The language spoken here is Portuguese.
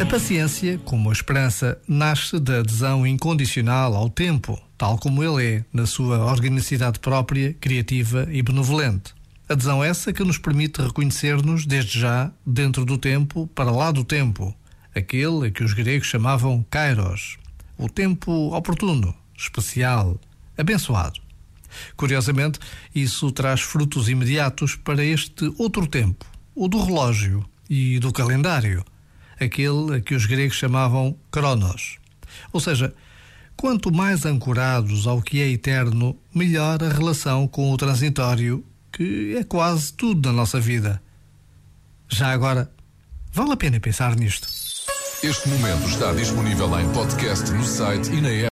A paciência, como a esperança, nasce da adesão incondicional ao tempo, tal como ele é, na sua organicidade própria, criativa e benevolente. Adesão essa que nos permite reconhecer-nos, desde já, dentro do tempo, para lá do tempo, aquele a que os gregos chamavam kairos, o tempo oportuno, especial, abençoado. Curiosamente, isso traz frutos imediatos para este outro tempo, o do relógio e do calendário aquele a que os gregos chamavam Cronos. Ou seja, quanto mais ancorados ao que é eterno, melhor a relação com o transitório, que é quase tudo na nossa vida. Já agora, vale a pena pensar nisto. Este momento está disponível em podcast no site e na app.